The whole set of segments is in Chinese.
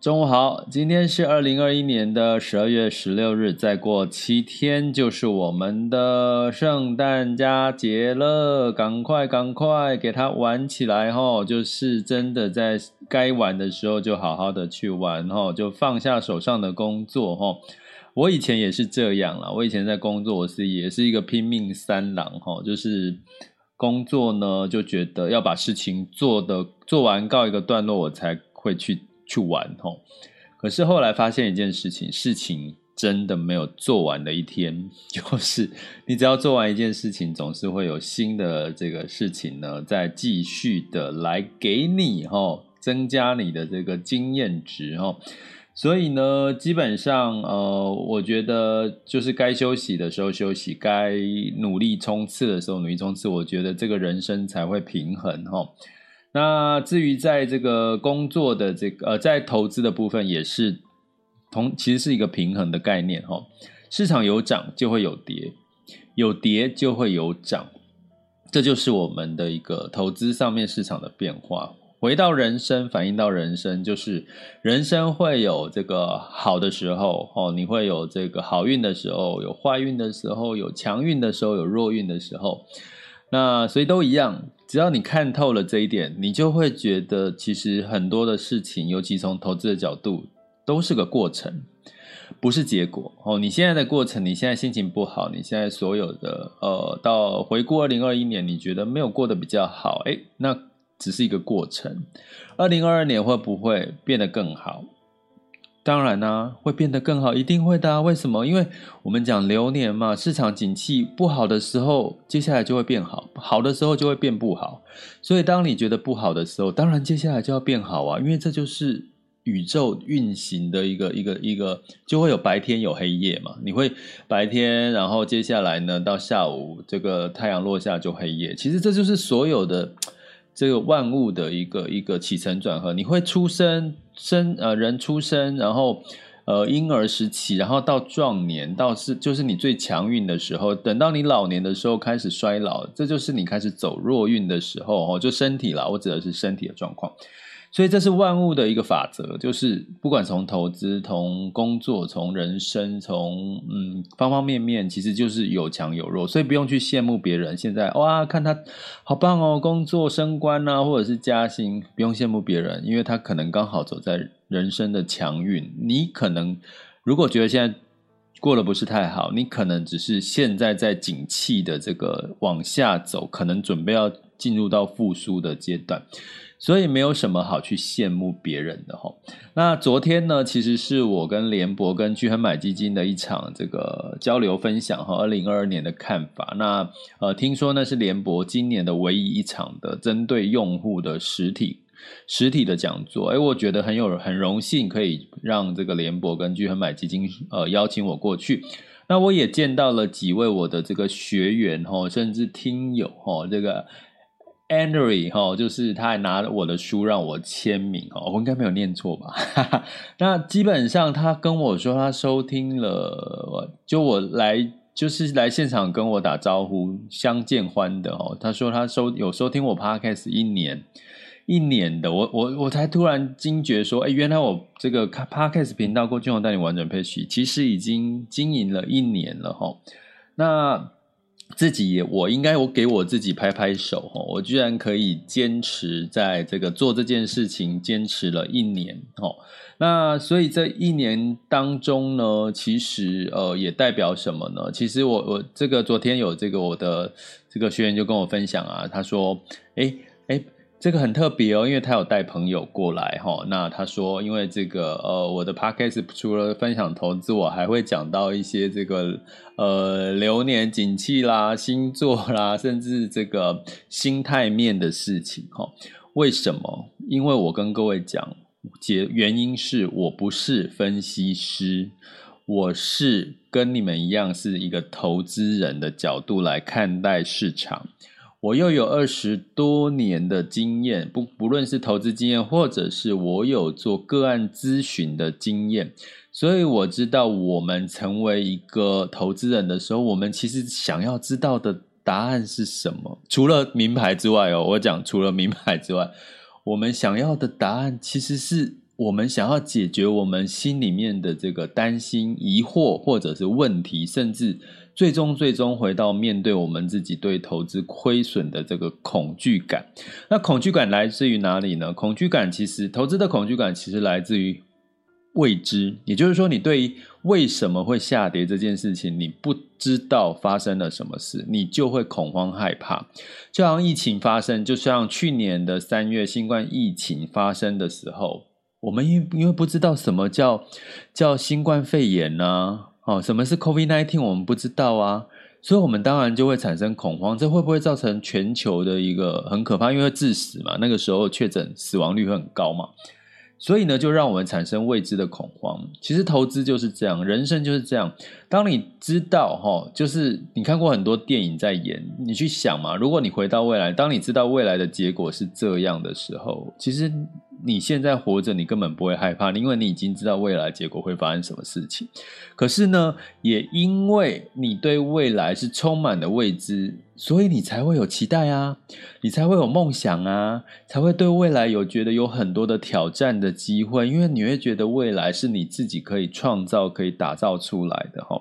中午好，今天是二零二一年的十二月十六日，再过七天就是我们的圣诞佳节了，赶快赶快给它玩起来吼！就是真的在该玩的时候就好好的去玩吼，就放下手上的工作吼。我以前也是这样啦，我以前在工作，我是也是一个拼命三郎吼，就是工作呢就觉得要把事情做的做完告一个段落，我才会去。去玩吼，可是后来发现一件事情，事情真的没有做完的一天，就是你只要做完一件事情，总是会有新的这个事情呢，再继续的来给你吼，增加你的这个经验值吼。所以呢，基本上呃，我觉得就是该休息的时候休息，该努力冲刺的时候努力冲刺，我觉得这个人生才会平衡吼。那至于在这个工作的这个呃，在投资的部分也是同，其实是一个平衡的概念哈。市场有涨就会有跌，有跌就会有涨，这就是我们的一个投资上面市场的变化。回到人生，反映到人生，就是人生会有这个好的时候哦，你会有这个好运的时候，有坏运的时候，有强运的时候，有弱运的时候。那所以都一样。只要你看透了这一点，你就会觉得，其实很多的事情，尤其从投资的角度，都是个过程，不是结果哦。你现在的过程，你现在心情不好，你现在所有的呃，到回顾二零二一年，你觉得没有过得比较好，诶，那只是一个过程。二零二二年会不会变得更好？当然呢、啊，会变得更好，一定会的、啊。为什么？因为我们讲流年嘛，市场景气不好的时候，接下来就会变好；好的时候就会变不好。所以，当你觉得不好的时候，当然接下来就要变好啊，因为这就是宇宙运行的一个一个一个，就会有白天有黑夜嘛。你会白天，然后接下来呢，到下午这个太阳落下就黑夜。其实这就是所有的。这个万物的一个一个起承转合，你会出生生呃人出生，然后呃婴儿时期，然后到壮年，到是就是你最强运的时候，等到你老年的时候开始衰老，这就是你开始走弱运的时候哦，就身体啦，我指的是身体的状况。所以这是万物的一个法则，就是不管从投资、从工作、从人生、从嗯方方面面，其实就是有强有弱，所以不用去羡慕别人。现在哇，看他好棒哦，工作升官啊，或者是加薪，不用羡慕别人，因为他可能刚好走在人生的强运。你可能如果觉得现在过得不是太好，你可能只是现在在景气的这个往下走，可能准备要进入到复苏的阶段。所以没有什么好去羡慕别人的哈。那昨天呢，其实是我跟联博跟巨亨买基金的一场这个交流分享和，二零二二年的看法。那呃，听说那是联博今年的唯一一场的针对用户的实体实体的讲座。诶，我觉得很有很荣幸可以让这个联博跟巨亨买基金呃邀请我过去。那我也见到了几位我的这个学员哈，甚至听友哈，这个。Andrew 哈，就是他还拿我的书让我签名哦，我应该没有念错吧？那基本上他跟我说他收听了，就我来就是来现场跟我打招呼相见欢的哦。他说他收有收听我 Podcast 一年一年的，我我我才突然惊觉说，哎，原来我这个 Podcast 频道郭俊宏带你玩转配息，其实已经经营了一年了哈。那。自己也，我应该我给我自己拍拍手哈，我居然可以坚持在这个做这件事情，坚持了一年哈。那所以这一年当中呢，其实呃也代表什么呢？其实我我这个昨天有这个我的这个学员就跟我分享啊，他说，诶诶这个很特别哦，因为他有带朋友过来哈。那他说，因为这个呃，我的 podcast 除了分享投资，我还会讲到一些这个呃流年景气啦、星座啦，甚至这个心态面的事情哈。为什么？因为我跟各位讲，结原因是我不是分析师，我是跟你们一样是一个投资人的角度来看待市场。我又有二十多年的经验，不不论是投资经验，或者是我有做个案咨询的经验，所以我知道，我们成为一个投资人的时候，我们其实想要知道的答案是什么？除了名牌之外哦，我讲除了名牌之外，我们想要的答案，其实是我们想要解决我们心里面的这个担心、疑惑，或者是问题，甚至。最终，最终回到面对我们自己对投资亏损的这个恐惧感。那恐惧感来自于哪里呢？恐惧感其实，投资的恐惧感其实来自于未知。也就是说，你对于为什么会下跌这件事情，你不知道发生了什么事，你就会恐慌害怕。就像疫情发生，就像去年的三月新冠疫情发生的时候，我们因因为不知道什么叫叫新冠肺炎呢、哦，什么是 COVID-19？我们不知道啊，所以我们当然就会产生恐慌。这会不会造成全球的一个很可怕？因为致死嘛，那个时候确诊死亡率会很高嘛，所以呢，就让我们产生未知的恐慌。其实投资就是这样，人生就是这样。当你知道，哈，就是你看过很多电影在演，你去想嘛，如果你回到未来，当你知道未来的结果是这样的时候，其实。你现在活着，你根本不会害怕，因为你已经知道未来结果会发生什么事情。可是呢，也因为你对未来是充满了未知，所以你才会有期待啊，你才会有梦想啊，才会对未来有觉得有很多的挑战的机会，因为你会觉得未来是你自己可以创造、可以打造出来的哈。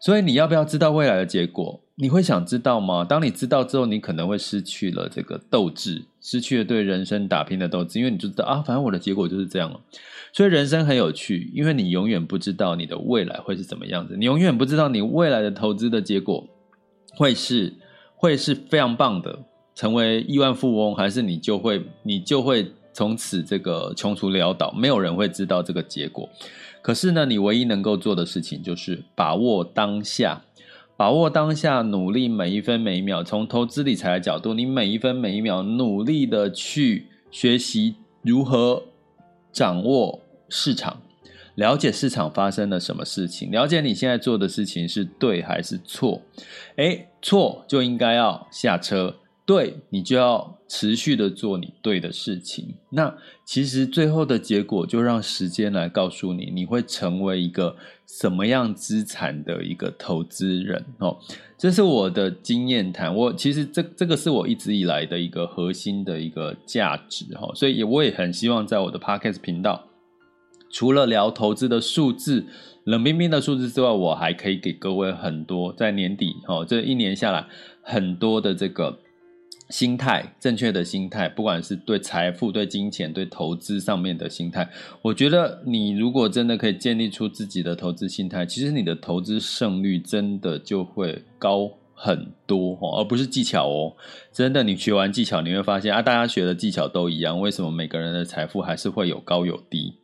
所以你要不要知道未来的结果？你会想知道吗？当你知道之后，你可能会失去了这个斗志，失去了对人生打拼的斗志，因为你就知道啊，反正我的结果就是这样了。所以人生很有趣，因为你永远不知道你的未来会是怎么样子，你永远不知道你未来的投资的结果会是会是非常棒的，成为亿万富翁，还是你就会你就会从此这个穷途潦倒，没有人会知道这个结果。可是呢，你唯一能够做的事情就是把握当下。把握当下，努力每一分每一秒。从投资理财的角度，你每一分每一秒努力的去学习如何掌握市场，了解市场发生了什么事情，了解你现在做的事情是对还是错。诶，错就应该要下车。对，你就要持续的做你对的事情。那其实最后的结果就让时间来告诉你，你会成为一个什么样资产的一个投资人哦。这是我的经验谈。我其实这这个是我一直以来的一个核心的一个价值哈。所以我也很希望在我的 Podcast 频道，除了聊投资的数字、冷冰冰的数字之外，我还可以给各位很多在年底哦，这一年下来很多的这个。心态，正确的心态，不管是对财富、对金钱、对投资上面的心态，我觉得你如果真的可以建立出自己的投资心态，其实你的投资胜率真的就会高很多哦，而不是技巧哦。真的，你学完技巧，你会发现啊，大家学的技巧都一样，为什么每个人的财富还是会有高有低？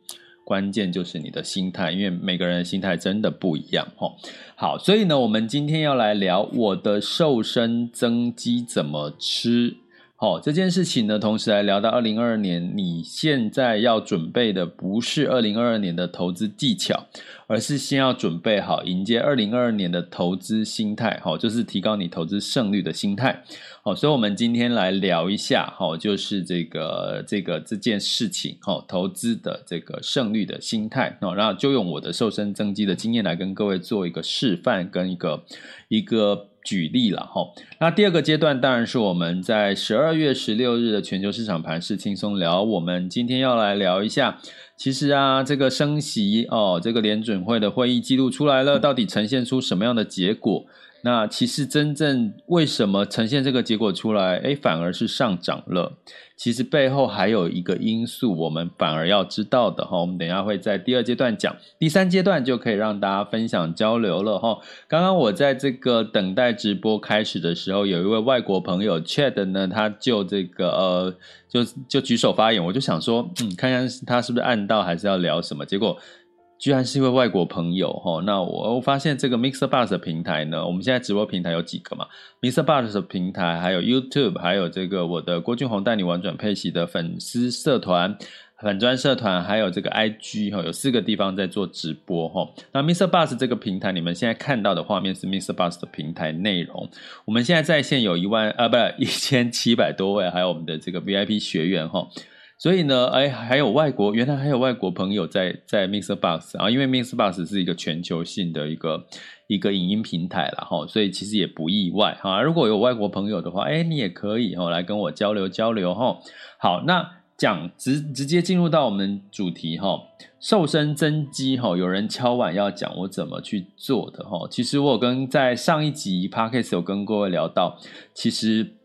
关键就是你的心态，因为每个人的心态真的不一样哦。好，所以呢，我们今天要来聊我的瘦身增肌怎么吃。好，这件事情呢，同时来聊到二零二二年，你现在要准备的不是二零二二年的投资技巧，而是先要准备好迎接二零二二年的投资心态。好，就是提高你投资胜率的心态。好，所以我们今天来聊一下，好，就是这个这个这件事情，好，投资的这个胜率的心态，然后就用我的瘦身增肌的经验来跟各位做一个示范跟一个一个举例了，哈。那第二个阶段当然是我们在十二月十六日的全球市场盘势轻松聊。我们今天要来聊一下，其实啊，这个升息哦，这个联准会的会议记录出来了，到底呈现出什么样的结果？那其实真正为什么呈现这个结果出来，诶，反而是上涨了。其实背后还有一个因素，我们反而要知道的哈。我们等一下会在第二阶段讲，第三阶段就可以让大家分享交流了哈。刚刚我在这个等待直播开始的时候，有一位外国朋友 Chad 呢，他就这个呃，就就举手发言，我就想说，嗯，看看他是不是按到，还是要聊什么，结果。居然是一位外国朋友哈，那我我发现这个 Mixer Bus 的平台呢，我们现在直播平台有几个嘛？Mixer Bus 的平台，还有 YouTube，还有这个我的郭俊宏带你玩转配息的粉丝社团、粉专社团，还有这个 IG 哈，有四个地方在做直播哈。那 Mr. Bus 这个平台，你们现在看到的画面是 Mr. Bus 的平台内容。我们现在在线有一万啊，不是一千七百多位，还有我们的这个 VIP 学员哈。所以呢，哎，还有外国，原来还有外国朋友在在 Mr. Box 啊，因为 Mr. Box 是一个全球性的一个一个影音平台啦哈，所以其实也不意外哈。如果有外国朋友的话，哎，你也可以哈来跟我交流交流哈。好，那讲直直接进入到我们主题哈，瘦身增肌哈，有人敲碗要讲我怎么去做的哈。其实我跟在上一集 Podcast 有跟各位聊到，其实。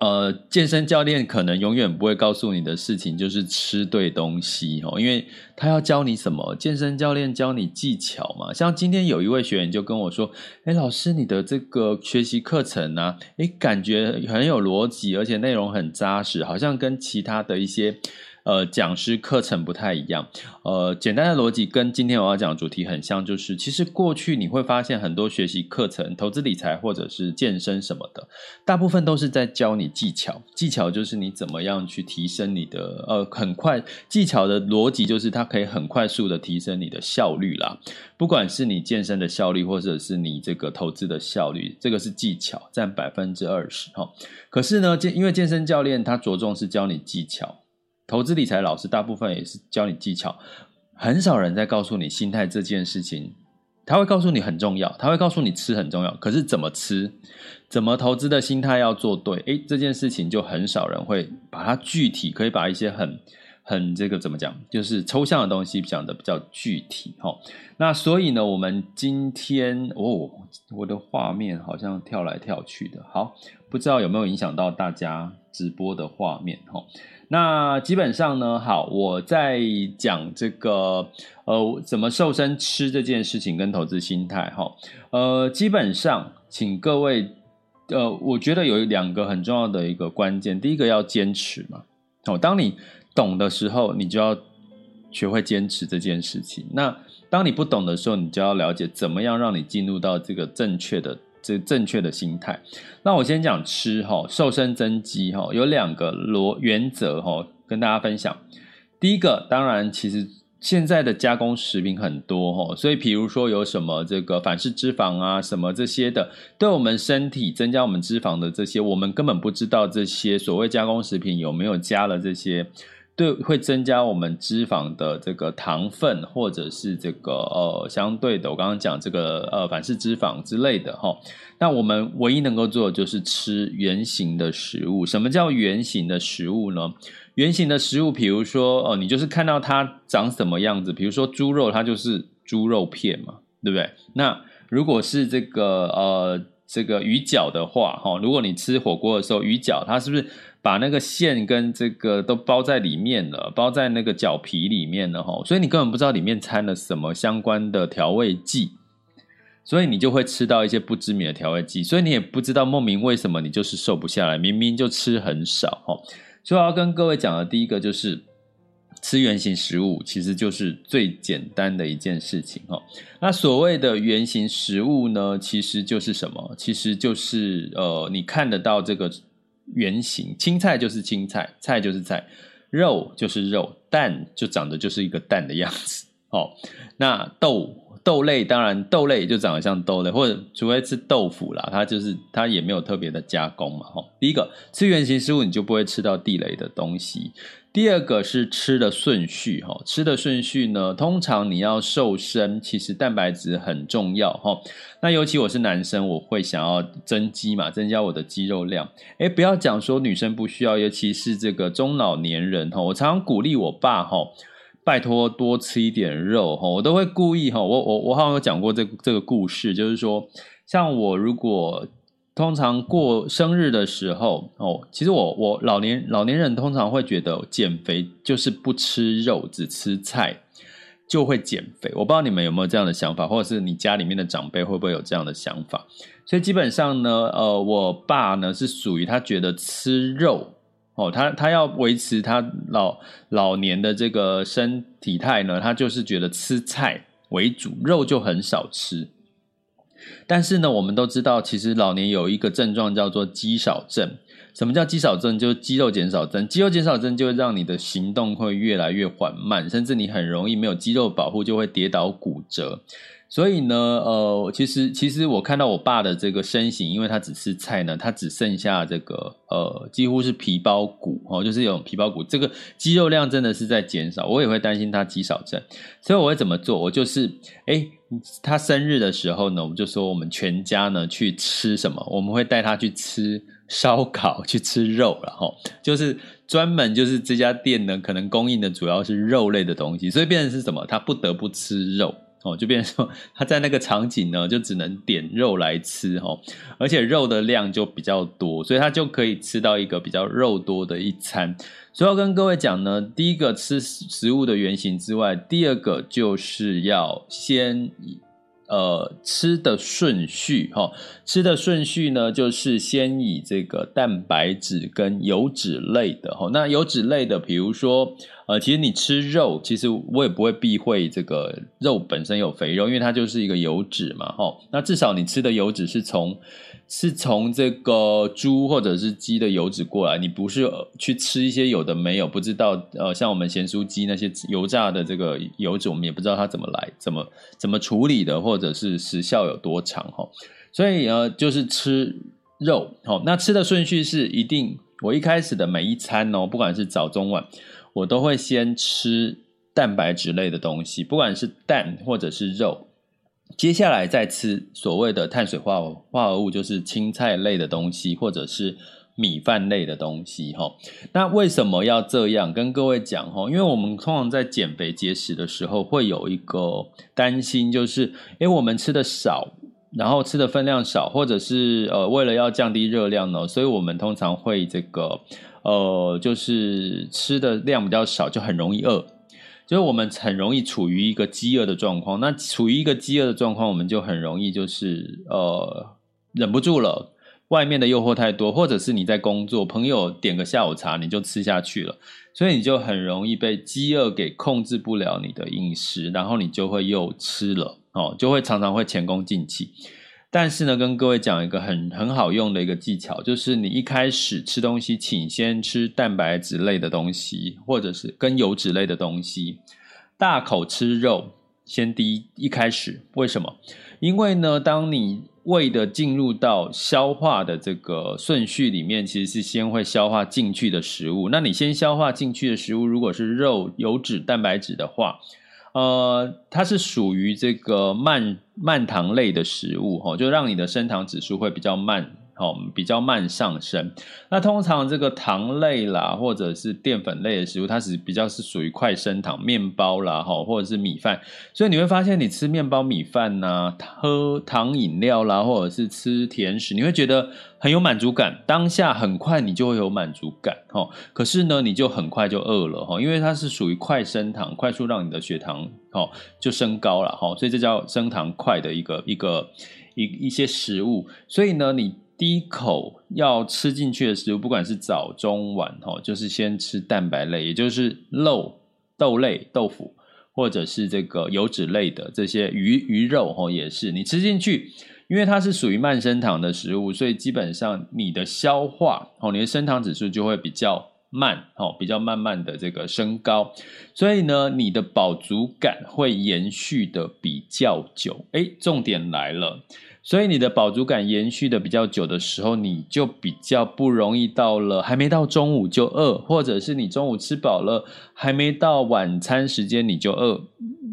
呃，健身教练可能永远不会告诉你的事情就是吃对东西哦，因为他要教你什么？健身教练教你技巧嘛。像今天有一位学员就跟我说：“哎，老师，你的这个学习课程啊，哎，感觉很有逻辑，而且内容很扎实，好像跟其他的一些。”呃，讲师课程不太一样。呃，简单的逻辑跟今天我要讲的主题很像，就是其实过去你会发现很多学习课程、投资理财或者是健身什么的，大部分都是在教你技巧。技巧就是你怎么样去提升你的呃，很快技巧的逻辑就是它可以很快速的提升你的效率啦。不管是你健身的效率，或者是你这个投资的效率，这个是技巧占百分之二十哈。可是呢，健因为健身教练他着重是教你技巧。投资理财老师大部分也是教你技巧，很少人在告诉你心态这件事情。他会告诉你很重要，他会告诉你吃很重要，可是怎么吃，怎么投资的心态要做对，诶，这件事情就很少人会把它具体，可以把一些很很这个怎么讲，就是抽象的东西讲得比较具体哈。那所以呢，我们今天哦，我的画面好像跳来跳去的，好，不知道有没有影响到大家直播的画面哈。那基本上呢，好，我在讲这个呃，怎么瘦身吃这件事情跟投资心态哈，呃，基本上请各位，呃，我觉得有两个很重要的一个关键，第一个要坚持嘛，哦，当你懂的时候，你就要学会坚持这件事情。那当你不懂的时候，你就要了解怎么样让你进入到这个正确的。这正确的心态。那我先讲吃哈，瘦身增肌哈，有两个逻原则哈，跟大家分享。第一个，当然其实现在的加工食品很多哈，所以比如说有什么这个反式脂肪啊，什么这些的，对我们身体增加我们脂肪的这些，我们根本不知道这些所谓加工食品有没有加了这些。对，会增加我们脂肪的这个糖分，或者是这个呃相对的，我刚刚讲这个呃反式脂肪之类的哈。那我们唯一能够做的就是吃原型的食物。什么叫原型的食物呢？原型的食物，比如说哦、呃，你就是看到它长什么样子，比如说猪肉，它就是猪肉片嘛，对不对？那如果是这个呃这个鱼饺的话，哈，如果你吃火锅的时候，鱼饺它是不是？把那个馅跟这个都包在里面了，包在那个饺皮里面了哈，所以你根本不知道里面掺了什么相关的调味剂，所以你就会吃到一些不知名的调味剂，所以你也不知道莫名为什么你就是瘦不下来，明明就吃很少哈。所以我要跟各位讲的第一个就是吃原型食物，其实就是最简单的一件事情哈。那所谓的原型食物呢，其实就是什么？其实就是呃，你看得到这个。圆形，青菜就是青菜，菜就是菜，肉就是肉，蛋就长得就是一个蛋的样子。哦，那豆豆类当然豆类就长得像豆类，或者除非吃豆腐啦，它就是它也没有特别的加工嘛。哦，第一个吃圆形食物，你就不会吃到地雷的东西。第二个是吃的顺序，哈，吃的顺序呢，通常你要瘦身，其实蛋白质很重要，哈。那尤其我是男生，我会想要增肌嘛，增加我的肌肉量。诶，不要讲说女生不需要，尤其是这个中老年人，哈，我常常鼓励我爸，哈，拜托多吃一点肉，哈，我都会故意，哈，我我我好像有讲过这个这个故事，就是说。像我如果通常过生日的时候哦，其实我我老年老年人通常会觉得减肥就是不吃肉，只吃菜就会减肥。我不知道你们有没有这样的想法，或者是你家里面的长辈会不会有这样的想法？所以基本上呢，呃，我爸呢是属于他觉得吃肉哦，他他要维持他老老年的这个身体态呢，他就是觉得吃菜为主，肉就很少吃。但是呢，我们都知道，其实老年有一个症状叫做肌少症。什么叫肌少症？就是肌肉减少症。肌肉减少症就会让你的行动会越来越缓慢，甚至你很容易没有肌肉保护，就会跌倒骨折。所以呢，呃，其实其实我看到我爸的这个身形，因为他只吃菜呢，他只剩下这个呃，几乎是皮包骨哦，就是有皮包骨，这个肌肉量真的是在减少。我也会担心他肌少症，所以我会怎么做？我就是，哎，他生日的时候呢，我们就说我们全家呢去吃什么？我们会带他去吃烧烤，去吃肉，然后就是专门就是这家店呢，可能供应的主要是肉类的东西，所以变成是什么？他不得不吃肉。哦，就变成说他在那个场景呢，就只能点肉来吃哦，而且肉的量就比较多，所以他就可以吃到一个比较肉多的一餐。所以要跟各位讲呢，第一个吃食物的原型之外，第二个就是要先呃吃的顺序哈，吃的顺序呢，就是先以这个蛋白质跟油脂类的哈，那油脂类的，比如说。呃，其实你吃肉，其实我也不会避讳这个肉本身有肥肉，因为它就是一个油脂嘛，齁。那至少你吃的油脂是从是从这个猪或者是鸡的油脂过来，你不是去吃一些有的没有，不知道呃，像我们咸酥鸡那些油炸的这个油脂，我们也不知道它怎么来，怎么怎么处理的，或者是时效有多长，齁。所以呃，就是吃肉，齁。那吃的顺序是一定，我一开始的每一餐哦，不管是早中晚。我都会先吃蛋白质类的东西，不管是蛋或者是肉，接下来再吃所谓的碳水化化合物，就是青菜类的东西或者是米饭类的东西。哈，那为什么要这样跟各位讲？哈，因为我们通常在减肥节食的时候，会有一个担心，就是因为我们吃的少，然后吃的分量少，或者是呃为了要降低热量呢，所以我们通常会这个。呃，就是吃的量比较少，就很容易饿，就是我们很容易处于一个饥饿的状况。那处于一个饥饿的状况，我们就很容易就是呃忍不住了，外面的诱惑太多，或者是你在工作，朋友点个下午茶，你就吃下去了，所以你就很容易被饥饿给控制不了你的饮食，然后你就会又吃了哦，就会常常会前功尽弃。但是呢，跟各位讲一个很很好用的一个技巧，就是你一开始吃东西，请先吃蛋白质类的东西，或者是跟油脂类的东西。大口吃肉，先第一一开始，为什么？因为呢，当你胃的进入到消化的这个顺序里面，其实是先会消化进去的食物。那你先消化进去的食物，如果是肉、油脂、蛋白质的话。呃，它是属于这个慢慢糖类的食物，哈，就让你的升糖指数会比较慢。哦，比较慢上升。那通常这个糖类啦，或者是淀粉类的食物，它是比较是属于快升糖，面包啦，哈，或者是米饭。所以你会发现，你吃面包、米饭呐，喝糖饮料啦，或者是吃甜食，你会觉得很有满足感。当下很快你就会有满足感，哈。可是呢，你就很快就饿了，哈，因为它是属于快升糖，快速让你的血糖，哈，就升高了，哈。所以这叫升糖快的一个一个一一些食物。所以呢，你。第一口要吃进去的食物，不管是早中晚，哈，就是先吃蛋白类，也就是肉、豆类、豆腐，或者是这个油脂类的这些鱼、鱼肉，哈，也是你吃进去，因为它是属于慢升糖的食物，所以基本上你的消化，哦，你的升糖指数就会比较慢，哦，比较慢慢的这个升高，所以呢，你的饱足感会延续的比较久。诶，重点来了。所以你的饱足感延续的比较久的时候，你就比较不容易到了还没到中午就饿，或者是你中午吃饱了还没到晚餐时间你就饿。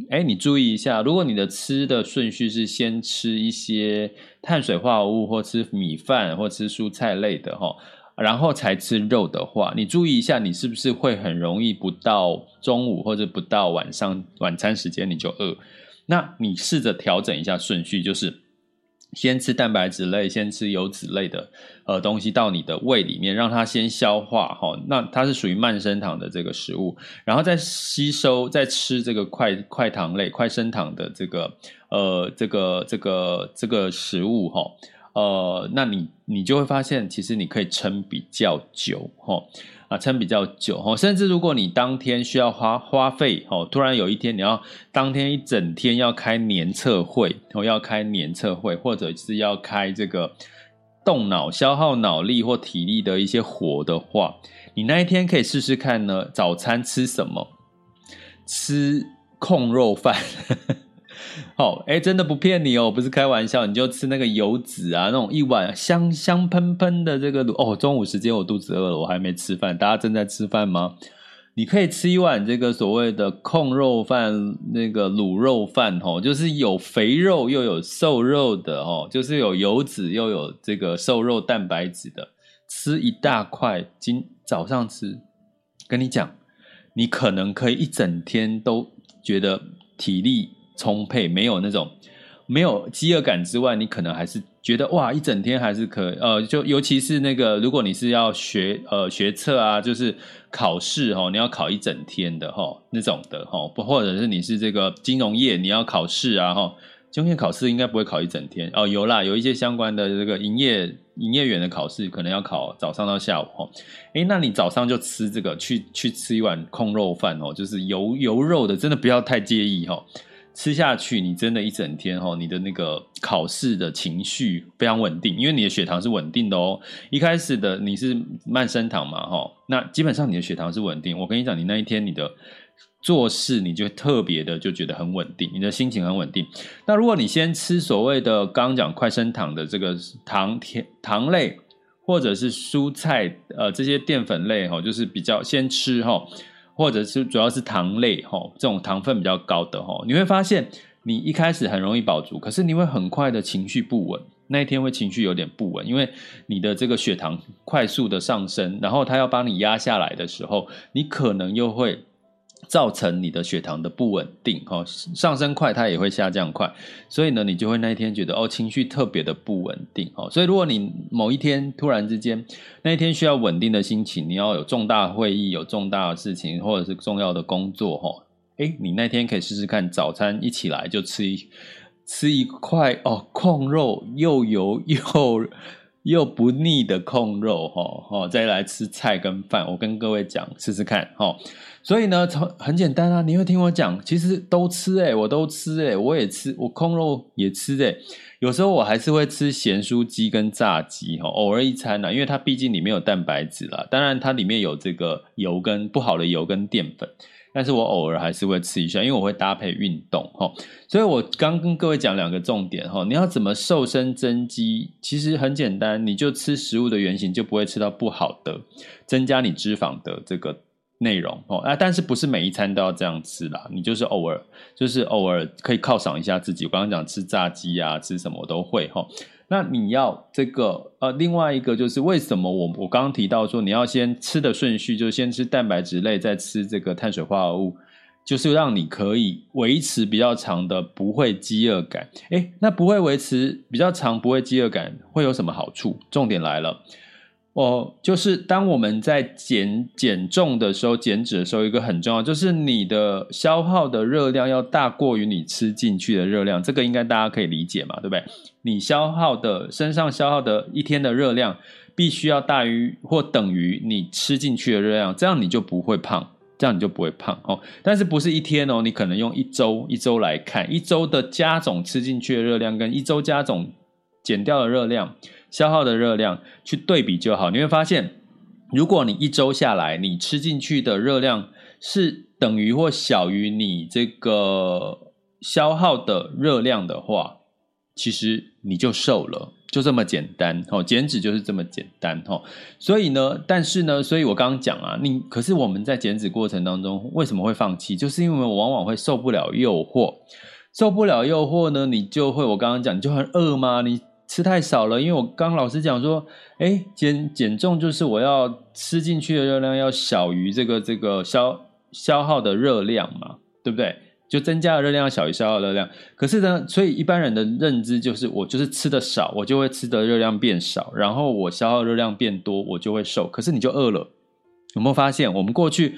哎，你注意一下，如果你的吃的顺序是先吃一些碳水化合物，或吃米饭，或吃蔬菜类的哈，然后才吃肉的话，你注意一下，你是不是会很容易不到中午或者不到晚上晚餐时间你就饿？那你试着调整一下顺序，就是。先吃蛋白质类，先吃油脂类的呃东西到你的胃里面，让它先消化哈、那它是属于慢升糖的这个食物，然后再吸收，再吃这个快快糖类、快升糖的这个呃这个这个这个食物哈、呃，那你你就会发现，其实你可以撑比较久哈。撑比较久哦，甚至如果你当天需要花花费哦，突然有一天你要当天一整天要开年测会，哦，要开年测会，或者是要开这个动脑消耗脑力或体力的一些活的话，你那一天可以试试看呢。早餐吃什么？吃控肉饭。好，哎，真的不骗你哦，不是开玩笑，你就吃那个油脂啊，那种一碗香香喷喷的这个卤哦。中午时间我肚子饿了，我还没吃饭，大家正在吃饭吗？你可以吃一碗这个所谓的控肉饭，那个卤肉饭哦，就是有肥肉又有瘦肉的哦，就是有油脂又有这个瘦肉蛋白质的，吃一大块，今早上吃，跟你讲，你可能可以一整天都觉得体力。充沛，没有那种没有饥饿感之外，你可能还是觉得哇，一整天还是可以呃，就尤其是那个，如果你是要学呃学测啊，就是考试哈、哦，你要考一整天的哈、哦，那种的哈，不或者是你是这个金融业，你要考试啊哈，金融考试应该不会考一整天哦，有啦，有一些相关的这个营业营业员的考试，可能要考早上到下午哈，诶，那你早上就吃这个，去去吃一碗控肉饭哦，就是油油肉的，真的不要太介意哈。吃下去，你真的一整天哦，你的那个考试的情绪非常稳定，因为你的血糖是稳定的哦。一开始的你是慢升糖嘛，哈，那基本上你的血糖是稳定。我跟你讲，你那一天你的做事，你就特别的就觉得很稳定，你的心情很稳定。那如果你先吃所谓的刚刚讲快升糖的这个糖甜糖类，或者是蔬菜，呃，这些淀粉类哈，就是比较先吃哈。或者是主要是糖类吼，这种糖分比较高的吼，你会发现你一开始很容易饱足，可是你会很快的情绪不稳，那一天会情绪有点不稳，因为你的这个血糖快速的上升，然后它要帮你压下来的时候，你可能又会。造成你的血糖的不稳定，哈，上升快，它也会下降快，所以呢，你就会那一天觉得哦，情绪特别的不稳定，哦，所以如果你某一天突然之间，那一天需要稳定的心情，你要有重大会议、有重大的事情或者是重要的工作，哈，诶，你那天可以试试看，早餐一起来就吃一吃一块哦，控肉又油又又不腻的控肉，哈，再来吃菜跟饭，我跟各位讲，试试看，哈。所以呢，很很简单啊，你会听我讲，其实都吃诶，我都吃诶，我也吃，我空肉也吃诶，有时候我还是会吃咸酥鸡跟炸鸡哈，偶尔一餐呢，因为它毕竟里面有蛋白质啦，当然它里面有这个油跟不好的油跟淀粉，但是我偶尔还是会吃一下，因为我会搭配运动哈。所以我刚跟各位讲两个重点哈，你要怎么瘦身增肌，其实很简单，你就吃食物的原型，就不会吃到不好的，增加你脂肪的这个。内容哦，啊，但是不是每一餐都要这样吃啦？你就是偶尔，就是偶尔可以犒赏一下自己。我刚刚讲吃炸鸡啊，吃什么我都会哈。那你要这个呃，另外一个就是为什么我我刚刚提到说你要先吃的顺序，就是先吃蛋白质类，再吃这个碳水化合物，就是让你可以维持比较长的不会饥饿感。诶，那不会维持比较长不会饥饿感会有什么好处？重点来了。哦，就是当我们在减减重的时候、减脂的时候，一个很重要，就是你的消耗的热量要大过于你吃进去的热量，这个应该大家可以理解嘛，对不对？你消耗的身上消耗的一天的热量，必须要大于或等于你吃进去的热量，这样你就不会胖，这样你就不会胖哦。但是不是一天哦？你可能用一周一周来看，一周的加总吃进去的热量跟一周加总减掉的热量。消耗的热量去对比就好，你会发现，如果你一周下来，你吃进去的热量是等于或小于你这个消耗的热量的话，其实你就瘦了，就这么简单哦。减脂就是这么简单哦。所以呢，但是呢，所以我刚刚讲啊，你可是我们在减脂过程当中为什么会放弃？就是因为我往往会受不了诱惑，受不了诱惑呢，你就会我刚刚讲，你就很饿吗？你。吃太少了，因为我刚老师讲说，诶，减减重就是我要吃进去的热量要小于这个这个消消耗的热量嘛，对不对？就增加的热量要小于消耗热量。可是呢，所以一般人的认知就是，我就是吃的少，我就会吃的热量变少，然后我消耗热量变多，我就会瘦。可是你就饿了，有没有发现？我们过去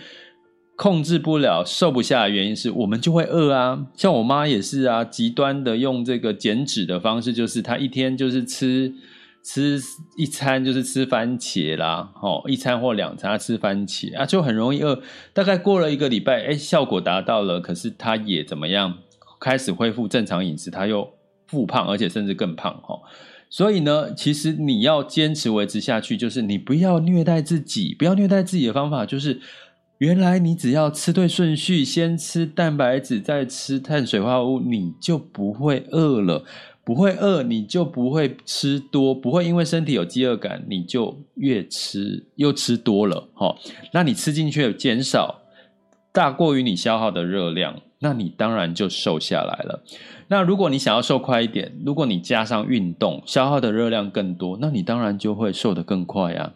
控制不了、瘦不下的原因是我们就会饿啊。像我妈也是啊，极端的用这个减脂的方式，就是她一天就是吃。吃一餐就是吃番茄啦，哦，一餐或两餐吃番茄啊，就很容易饿。大概过了一个礼拜，哎，效果达到了，可是她也怎么样？开始恢复正常饮食，她又复胖，而且甚至更胖，哈。所以呢，其实你要坚持维持下去，就是你不要虐待自己，不要虐待自己的方法，就是原来你只要吃对顺序，先吃蛋白质，再吃碳水化合物，你就不会饿了。不会饿，你就不会吃多，不会因为身体有饥饿感，你就越吃又吃多了，齁，那你吃进去减少，大过于你消耗的热量，那你当然就瘦下来了。那如果你想要瘦快一点，如果你加上运动，消耗的热量更多，那你当然就会瘦得更快呀。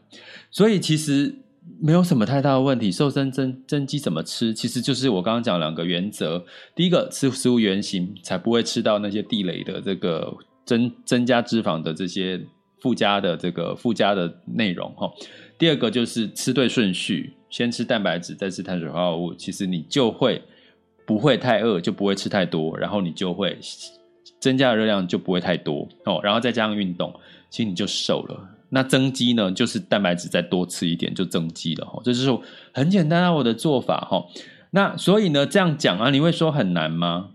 所以其实。没有什么太大的问题。瘦身增增肌怎么吃？其实就是我刚刚讲两个原则。第一个，吃食物原型，才不会吃到那些地雷的这个增增加脂肪的这些附加的这个附加的内容哈。第二个就是吃对顺序，先吃蛋白质，再吃碳水化合物。其实你就会不会太饿，就不会吃太多，然后你就会增加的热量就不会太多哦。然后再加上运动，其实你就瘦了。那增肌呢，就是蛋白质再多吃一点就增肌了哈，这就是很简单啊，我的做法哈。那所以呢，这样讲啊，你会说很难吗？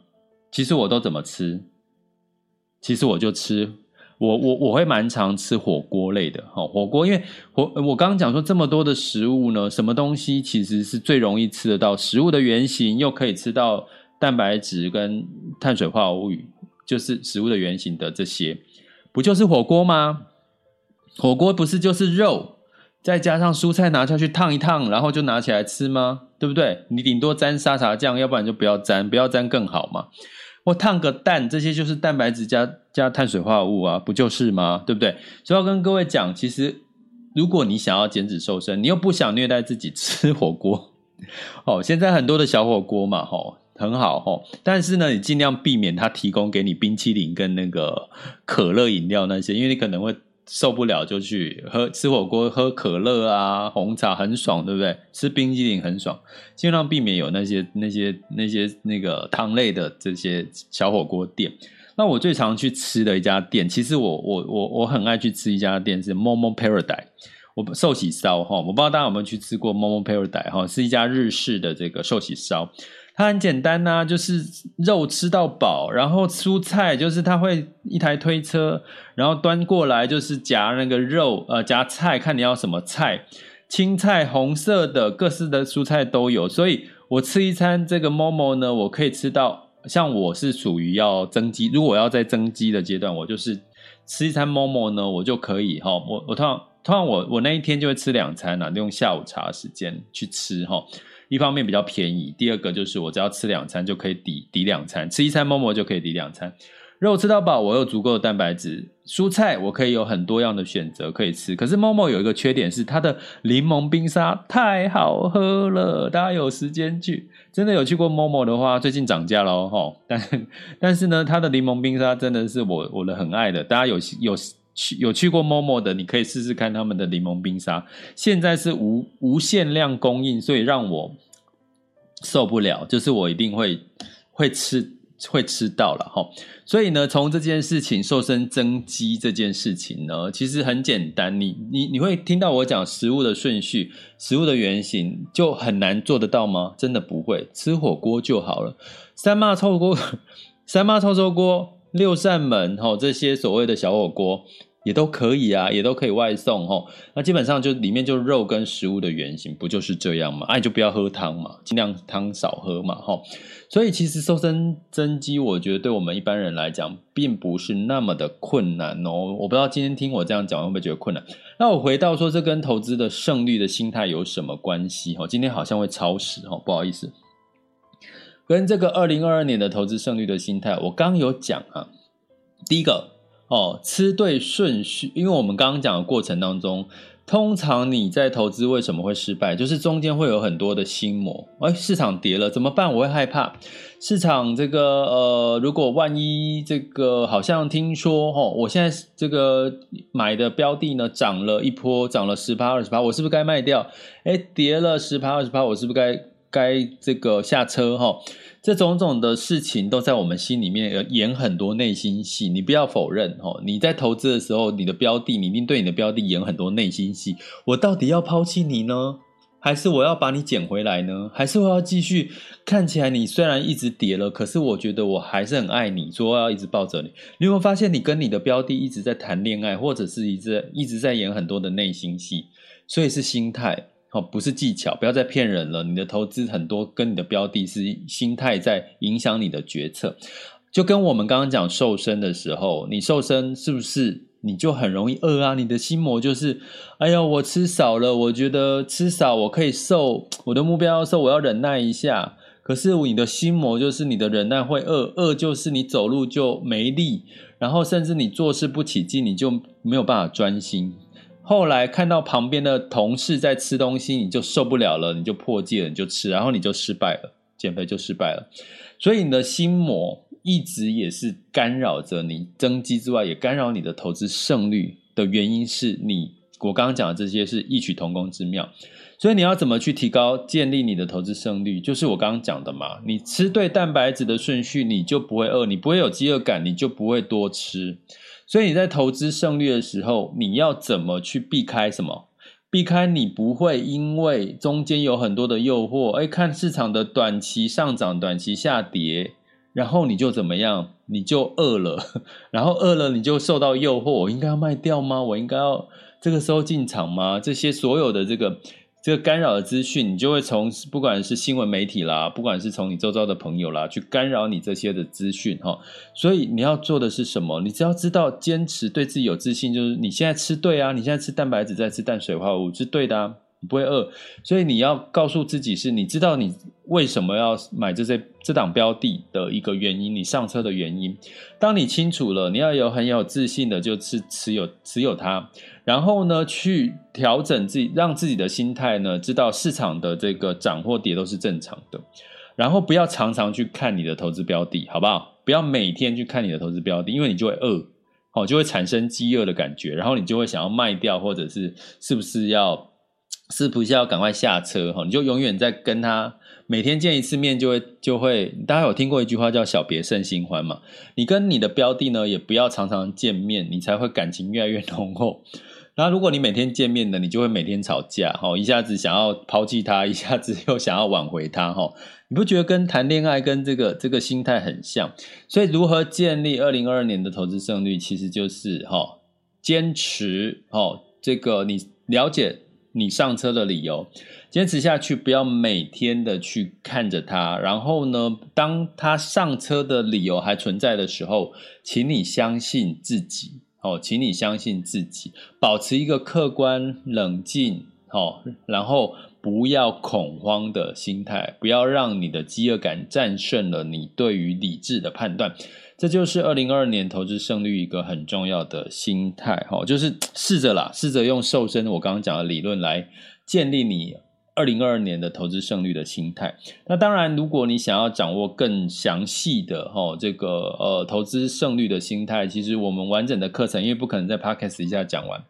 其实我都怎么吃？其实我就吃，我我我会蛮常吃火锅类的哈，火锅因为火我刚刚讲说这么多的食物呢，什么东西其实是最容易吃得到食物的原型，又可以吃到蛋白质跟碳水化合物，就是食物的原型的这些，不就是火锅吗？火锅不是就是肉，再加上蔬菜拿下去烫一烫，然后就拿起来吃吗？对不对？你顶多沾沙茶酱，要不然就不要沾，不要沾更好嘛。我烫个蛋，这些就是蛋白质加加碳水化合物啊，不就是吗？对不对？所以要跟各位讲，其实如果你想要减脂瘦身，你又不想虐待自己吃火锅，哦，现在很多的小火锅嘛，吼，很好吼，但是呢，你尽量避免它提供给你冰淇淋跟那个可乐饮料那些，因为你可能会。受不了就去喝吃火锅，喝可乐啊，红茶很爽，对不对？吃冰激凌很爽，尽量避免有那些那些那些那个糖类的这些小火锅店。那我最常去吃的一家店，其实我我我我很爱去吃一家店是 Momo Paradise，我寿喜烧哈，我不知道大家有没有去吃过 Momo Paradise 哈，是一家日式的这个寿喜烧。它很简单呐、就是肉吃到饱，然后蔬菜就是它会一台推车，然后端过来就是夹那个肉，呃，夹菜，看你要什么菜，青菜、红色的、各式的蔬菜都有。所以我吃一餐这个 Momo 呢，我可以吃到，像我是属于要增肌，如果我要在增肌的阶段，我就是吃一餐 Momo 呢，我就可以哈，我我通常通常我我那一天就会吃两餐啊，用下午茶时间去吃哈。一方面比较便宜，第二个就是我只要吃两餐就可以抵抵两餐，吃一餐 Momo 就可以抵两餐。肉吃到饱，我有足够的蛋白质，蔬菜我可以有很多样的选择可以吃。可是 Momo 有一个缺点是它的柠檬冰沙太好喝了，大家有时间去，真的有去过 Momo 的话，最近涨价了哈。但但是呢，它的柠檬冰沙真的是我我的很爱的，大家有有去有去过 Momo 的，你可以试试看他们的柠檬冰沙，现在是无无限量供应，所以让我受不了，就是我一定会会吃。会吃到了哈，所以呢，从这件事情瘦身增肌这件事情呢，其实很简单。你你你会听到我讲食物的顺序、食物的原型，就很难做得到吗？真的不会，吃火锅就好了。三妈臭锅、三妈臭臭锅、六扇门哈，这些所谓的小火锅。也都可以啊，也都可以外送齁。那基本上就里面就肉跟食物的原型，不就是这样吗？哎、啊，就不要喝汤嘛，尽量汤少喝嘛齁。所以其实瘦身增肌，我觉得对我们一般人来讲，并不是那么的困难哦。我不知道今天听我这样讲会不会觉得困难？那我回到说，这跟投资的胜率的心态有什么关系？哦，今天好像会超时哦，不好意思。跟这个二零二二年的投资胜率的心态，我刚有讲啊，第一个。哦，吃对顺序，因为我们刚刚讲的过程当中，通常你在投资为什么会失败？就是中间会有很多的心魔。哎，市场跌了怎么办？我会害怕。市场这个呃，如果万一这个好像听说哦，我现在这个买的标的呢涨了一波，涨了十趴二十趴，我是不是该卖掉？哎，跌了十趴二十趴，我是不是该该这个下车哈？这种种的事情都在我们心里面演很多内心戏，你不要否认哦。你在投资的时候，你的标的，你一定对你的标的演很多内心戏。我到底要抛弃你呢，还是我要把你捡回来呢？还是我要继续？看起来你虽然一直跌了，可是我觉得我还是很爱你，说我要一直抱着你。你有没有发现，你跟你的标的一直在谈恋爱，或者是一直一直在演很多的内心戏？所以是心态。哦，不是技巧，不要再骗人了。你的投资很多跟你的标的是心态在影响你的决策，就跟我们刚刚讲瘦身的时候，你瘦身是不是你就很容易饿啊？你的心魔就是，哎呀，我吃少了，我觉得吃少我可以瘦，我的目标要瘦，我要忍耐一下。可是你的心魔就是你的忍耐会饿，饿就是你走路就没力，然后甚至你做事不起劲，你就没有办法专心。后来看到旁边的同事在吃东西，你就受不了了，你就破戒了，你就吃，然后你就失败了，减肥就失败了。所以你的心魔一直也是干扰着你增肌之外，也干扰你的投资胜率的原因是你，我刚刚讲的这些是异曲同工之妙。所以你要怎么去提高、建立你的投资胜率？就是我刚刚讲的嘛，你吃对蛋白质的顺序，你就不会饿，你不会有饥饿感，你就不会多吃。所以你在投资胜率的时候，你要怎么去避开什么？避开你不会因为中间有很多的诱惑，哎，看市场的短期上涨、短期下跌，然后你就怎么样？你就饿了，然后饿了你就受到诱惑，我应该要卖掉吗？我应该要这个时候进场吗？这些所有的这个。这个干扰的资讯，你就会从不管是新闻媒体啦，不管是从你周遭的朋友啦，去干扰你这些的资讯哈。所以你要做的是什么？你只要知道坚持，对自己有自信，就是你现在吃对啊，你现在吃蛋白质，再吃碳水化合物是对的啊。不会饿，所以你要告诉自己是，你知道你为什么要买这些这档标的的一个原因，你上车的原因。当你清楚了，你要有很有自信的，就是持有持有它，然后呢，去调整自己，让自己的心态呢，知道市场的这个涨或跌都是正常的，然后不要常常去看你的投资标的，好不好？不要每天去看你的投资标的，因为你就会饿，哦，就会产生饥饿的感觉，然后你就会想要卖掉，或者是是不是要。是不是要赶快下车哈？你就永远在跟他每天见一次面，就会就会。大家有听过一句话叫“小别胜新欢”嘛？你跟你的标的呢，也不要常常见面，你才会感情越来越浓厚。然后如果你每天见面呢，你就会每天吵架哈，一下子想要抛弃他，一下子又想要挽回他哈。你不觉得跟谈恋爱跟这个这个心态很像？所以如何建立二零二二年的投资胜率，其实就是哈坚持哈这个你了解。你上车的理由，坚持下去，不要每天的去看着他。然后呢，当他上车的理由还存在的时候，请你相信自己，哦，请你相信自己，保持一个客观冷静，哦，然后不要恐慌的心态，不要让你的饥饿感战胜了你对于理智的判断。这就是二零二二年投资胜率一个很重要的心态，哈，就是试着啦，试着用瘦身我刚刚讲的理论来建立你二零二二年的投资胜率的心态。那当然，如果你想要掌握更详细的哈，这个呃投资胜率的心态，其实我们完整的课程，因为不可能在 Podcast 一下讲完。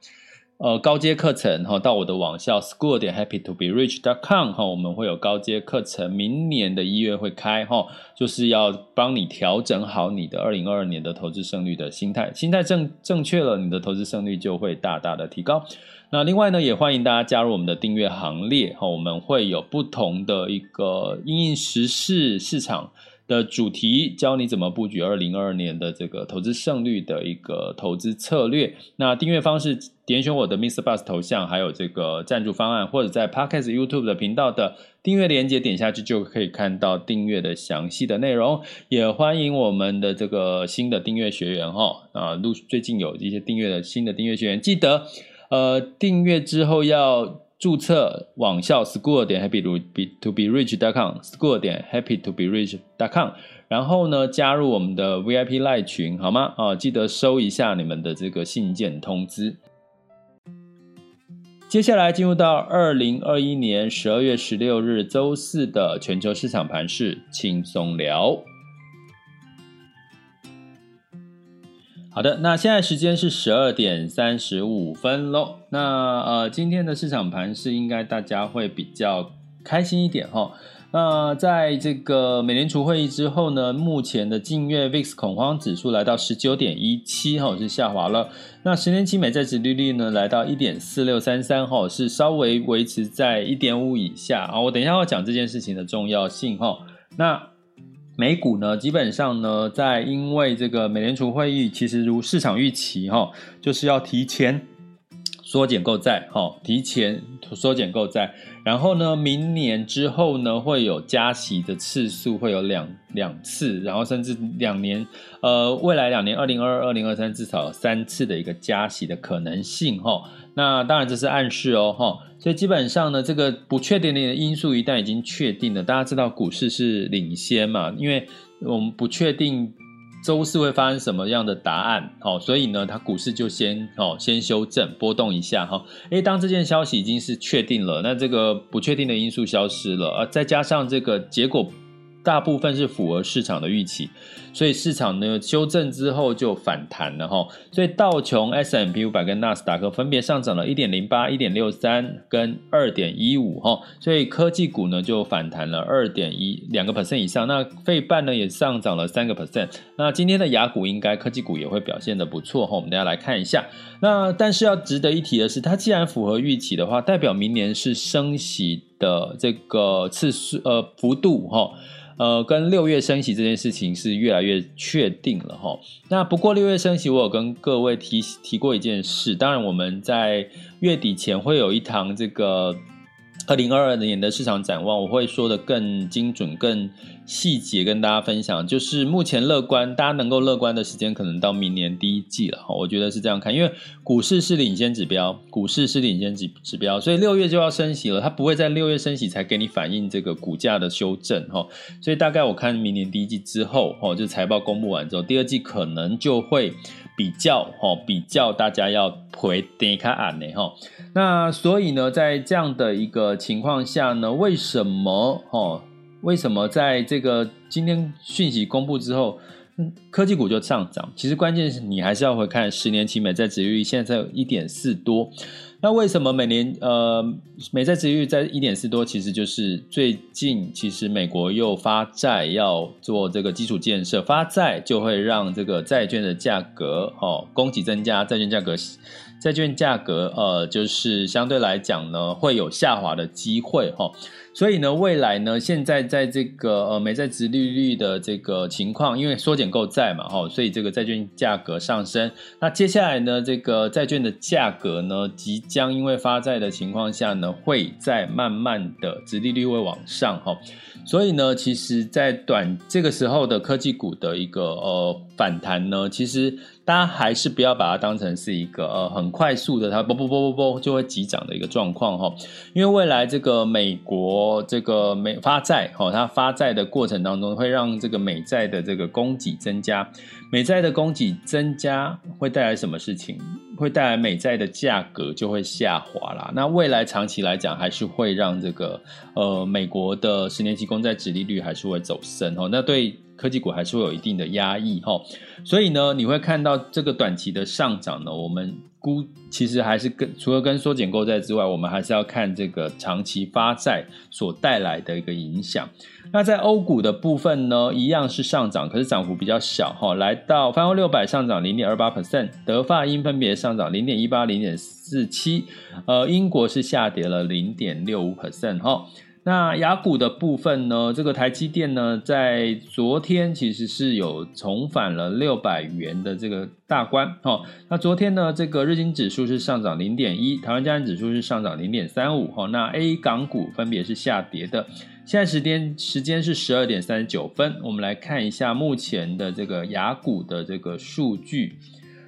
呃，高阶课程哈，到我的网校 school 点 happy to be rich dot com 哈，我们会有高阶课程，明年的一月会开哈，就是要帮你调整好你的二零二二年的投资胜率的心态，心态正正确了，你的投资胜率就会大大的提高。那另外呢，也欢迎大家加入我们的订阅行列哈，我们会有不同的一个因应时事市场的主题，教你怎么布局二零二二年的这个投资胜率的一个投资策略。那订阅方式，点选我的 Mr. Bus 头像，还有这个赞助方案，或者在 Podcast YouTube 的频道的订阅连接点下去，就可以看到订阅的详细的内容。也欢迎我们的这个新的订阅学员哈啊，陆最近有一些订阅的新的订阅学员，记得呃订阅之后要。注册网校 school 点 happy to be to be rich dot com school 点 happy to be rich dot com，然后呢，加入我们的 VIP 赖群好吗？啊，记得收一下你们的这个信件通知。接下来进入到二零二一年十二月十六日周四的全球市场盘势轻松聊。好的，那现在时间是十二点三十五分喽。那呃，今天的市场盘是应该大家会比较开心一点哈。那在这个美联储会议之后呢，目前的近月 VIX 恐慌指数来到十九点一七哈，是下滑了。那十年期美债殖利率呢，来到一点四六三三哈，是稍微维持在一点五以下啊。我等一下要讲这件事情的重要性哈。那美股呢，基本上呢，在因为这个美联储会议，其实如市场预期哈，就是要提前缩减购债哈，提前缩减购债，然后呢，明年之后呢，会有加息的次数会有两两次，然后甚至两年，呃，未来两年二零二二、二零二三至少有三次的一个加息的可能性哈。那当然这是暗示哦哈。所以基本上呢，这个不确定的因素一旦已经确定了，大家知道股市是领先嘛？因为我们不确定周四会发生什么样的答案，好，所以呢，它股市就先哦先修正波动一下哈。诶，当这件消息已经是确定了，那这个不确定的因素消失了，而再加上这个结果。大部分是符合市场的预期，所以市场呢修正之后就反弹了哈。所以道琼、S&P 五百跟纳斯达克分别上涨了一点零八、一点六三跟二点一五哈。所以科技股呢就反弹了二点一两个 percent 以上。那费半呢也上涨了三个 percent。那今天的雅股应该科技股也会表现的不错哈。我们大家来看一下。那但是要值得一提的是，它既然符合预期的话，代表明年是升息的这个次数呃幅度哈。呃，跟六月升息这件事情是越来越确定了哈。那不过六月升息，我有跟各位提提过一件事，当然我们在月底前会有一堂这个。二零二二年的市场展望，我会说得更精准、更细节，跟大家分享。就是目前乐观，大家能够乐观的时间，可能到明年第一季了哈。我觉得是这样看，因为股市是领先指标，股市是领先指指标，所以六月就要升息了，它不会在六月升息才给你反映这个股价的修正哈。所以大概我看明年第一季之后，哦，就财报公布完之后，第二季可能就会。比较哦，比较大家要回点开案呢哈。那所以呢，在这样的一个情况下呢，为什么哦？为什么在这个今天讯息公布之后，科技股就上涨？其实关键是你还是要回看十年期美债殖利率，现在在一点四多。那为什么每年呃美债殖利率在一点四多？其实就是最近其实美国又发债要做这个基础建设，发债就会让这个债券的价格哦，供给增加，债券价格债券价格呃就是相对来讲呢会有下滑的机会哈。所以呢，未来呢，现在在这个呃美债殖利率的这个情况，因为缩减购债嘛，哈，所以这个债券价格上升。那接下来呢，这个债券的价格呢，即将因为发债的情况下呢，会再慢慢的殖利率会往上，哈。所以呢，其实，在短这个时候的科技股的一个呃反弹呢，其实。大家还是不要把它当成是一个呃很快速的，它啵啵啵啵啵就会急涨的一个状况哈，因为未来这个美国这个美发债哦，它发债的过程当中会让这个美债的这个供给增加，美债的供给增加会带来什么事情？会带来美债的价格就会下滑啦。那未来长期来讲，还是会让这个呃美国的十年期公债殖利率还是会走升哈，那对。科技股还是会有一定的压抑哈，所以呢，你会看到这个短期的上涨呢，我们估其实还是跟除了跟缩减购债之外，我们还是要看这个长期发债所带来的一个影响。那在欧股的部分呢，一样是上涨，可是涨幅比较小哈，来到泛欧六百上涨零点二八 percent，德法英分别上涨零点一八、零点四七，呃，英国是下跌了零点六五 percent 哈。那雅股的部分呢，这个台积电呢，在昨天其实是有重返了六百元的这个大关哈。那昨天呢，这个日经指数是上涨零点一，台湾加权指数是上涨零点三五哈。那 A 港股分别是下跌的。现在时间时间是十二点三十九分，我们来看一下目前的这个雅股的这个数据。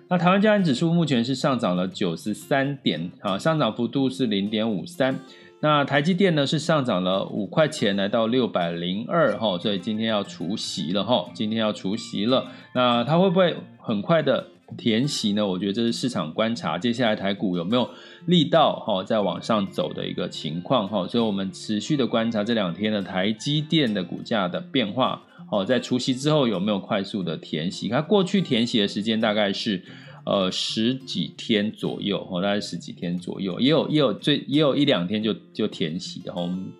那台湾加权指数目前是上涨了九十三点，啊，上涨幅度是零点五三。那台积电呢是上涨了五块钱，来到六百零二哈，所以今天要除息了哈，今天要除息了。那它会不会很快的填息呢？我觉得这是市场观察接下来台股有没有力道哈，在往上走的一个情况哈。所以我们持续的观察这两天的台积电的股价的变化。哦，在除息之后有没有快速的填息？它过去填息的时间大概是呃十几天左右，哦，大概十几天左右，也有也有最也有一两天就就填息的。我们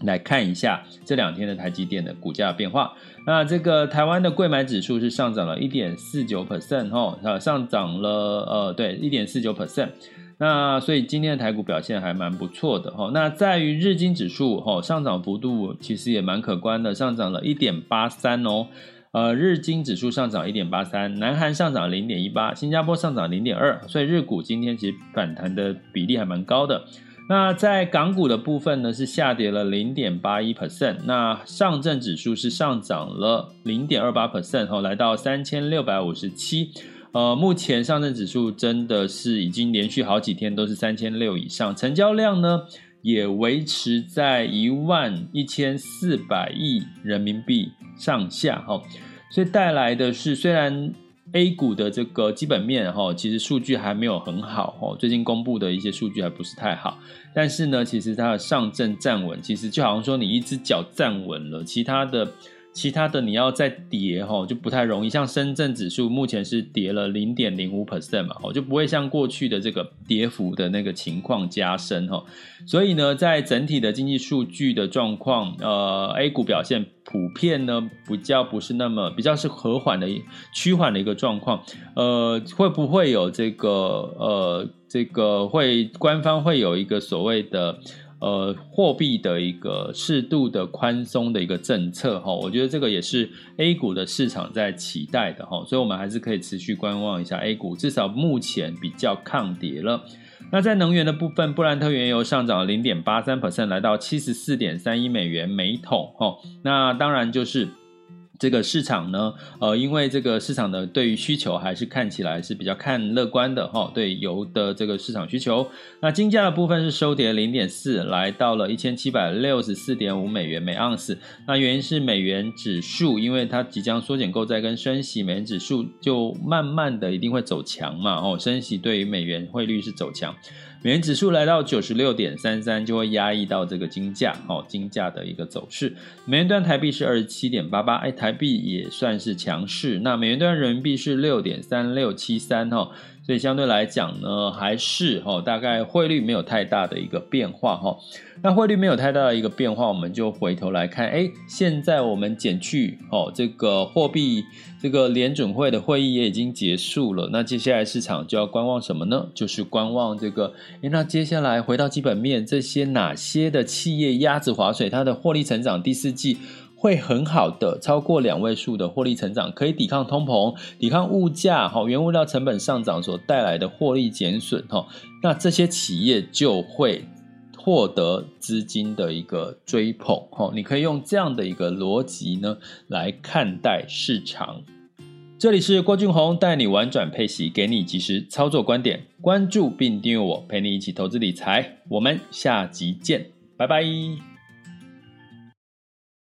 来看一下这两天的台积电的股价变化。那这个台湾的柜买指数是上涨了一点四九 percent，哦，上涨了呃对一点四九 percent。那所以今天的台股表现还蛮不错的哈。那在于日经指数哈上涨幅度其实也蛮可观的，上涨了一点八三哦。呃，日经指数上涨一点八三，南韩上涨零点一八，新加坡上涨零点二。所以日股今天其实反弹的比例还蛮高的。那在港股的部分呢，是下跌了零点八一 percent。那上证指数是上涨了零点二八 percent 哈，来到三千六百五十七。呃，目前上证指数真的是已经连续好几天都是三千六以上，成交量呢也维持在一万一千四百亿人民币上下哈，所以带来的是虽然 A 股的这个基本面哈，其实数据还没有很好哦，最近公布的一些数据还不是太好，但是呢，其实它的上证站稳，其实就好像说你一只脚站稳了，其他的。其他的你要再跌哈，就不太容易。像深圳指数目前是跌了零点零五 percent 嘛，就不会像过去的这个跌幅的那个情况加深哈。所以呢，在整体的经济数据的状况，呃，A 股表现普遍呢比较不是那么比较是和缓的趋缓的一个状况。呃，会不会有这个呃这个会官方会有一个所谓的？呃，货币的一个适度的宽松的一个政策哈，我觉得这个也是 A 股的市场在期待的哈，所以我们还是可以持续观望一下 A 股，至少目前比较抗跌了。那在能源的部分，布兰特原油上涨了零点八三 percent，来到七十四点三一美元每桶哈。那当然就是。这个市场呢，呃，因为这个市场的对于需求还是看起来是比较看乐观的哈，对油的这个市场需求。那金价的部分是收跌零点四，来到了一千七百六十四点五美元每盎司。那原因是美元指数，因为它即将缩减购债跟升息，美元指数就慢慢的一定会走强嘛，哦，升息对于美元汇率是走强。美元指数来到九十六点三三，就会压抑到这个金价，哦，金价的一个走势。美元兑台币是二十七点八八，哎，台币也算是强势。那美元兑人民币是六点三六七三，哈。所以相对来讲呢，还是哈，大概汇率没有太大的一个变化哈。那汇率没有太大的一个变化，我们就回头来看，哎，现在我们减去哦，这个货币这个联准会的会议也已经结束了。那接下来市场就要观望什么呢？就是观望这个，哎，那接下来回到基本面，这些哪些的企业鸭子划水，它的获利成长第四季。会很好的，超过两位数的获利成长，可以抵抗通膨、抵抗物价、哈原物料成本上涨所带来的获利减损，哈，那这些企业就会获得资金的一个追捧，哈，你可以用这样的一个逻辑呢来看待市场。这里是郭俊宏带你玩转配息，给你及时操作观点，关注并订阅我，陪你一起投资理财，我们下集见，拜拜。